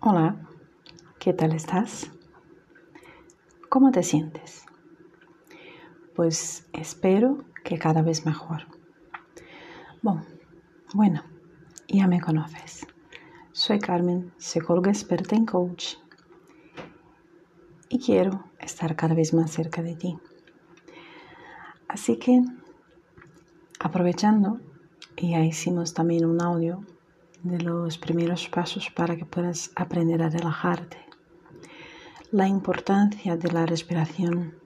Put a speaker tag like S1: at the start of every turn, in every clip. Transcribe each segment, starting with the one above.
S1: Hola, ¿qué tal estás? ¿Cómo te sientes? Pues espero que cada vez mejor. Bueno, ya me conoces. Soy Carmen, psicóloga experta en coach y quiero estar cada vez más cerca de ti. Así que, aprovechando, ya hicimos también un audio de los primeros pasos para que puedas aprender a relajarte. La importancia de la respiración.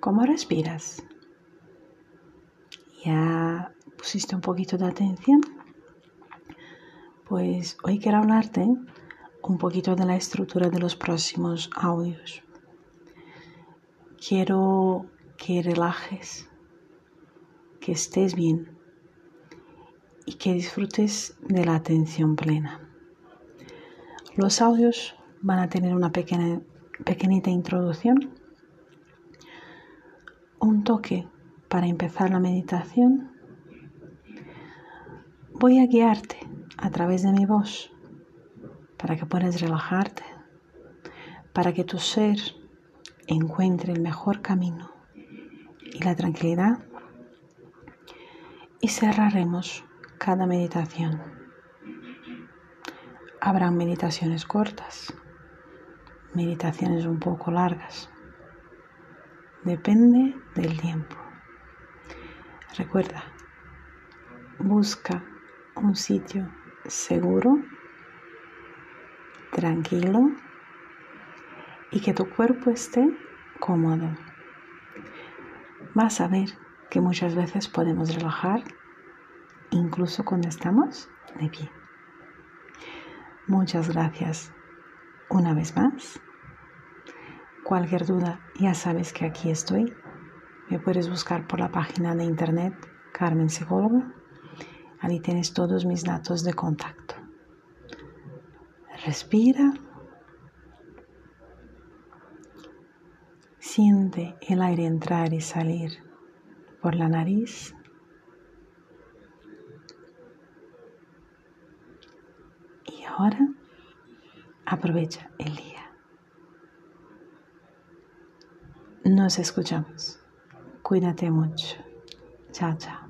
S1: ¿Cómo respiras? ¿Ya pusiste un poquito de atención? Pues hoy quiero hablarte un poquito de la estructura de los próximos audios. Quiero que relajes, que estés bien y que disfrutes de la atención plena. Los audios van a tener una pequeña, pequeñita introducción, un toque para empezar la meditación. Voy a guiarte a través de mi voz para que puedas relajarte, para que tu ser encuentre el mejor camino y la tranquilidad. Y cerraremos cada meditación. Habrá meditaciones cortas, meditaciones un poco largas. Depende del tiempo. Recuerda, busca un sitio seguro, tranquilo y que tu cuerpo esté cómodo. Vas a ver que muchas veces podemos relajar incluso cuando estamos de pie. Muchas gracias una vez más. Cualquier duda, ya sabes que aquí estoy. Me puedes buscar por la página de internet Carmen Psicóloga. Ahí tienes todos mis datos de contacto. Respira. Siente el aire entrar y salir por la nariz ahora aprovecha el día. Nos escuchamos. Cuídate mucho. Chao, chao.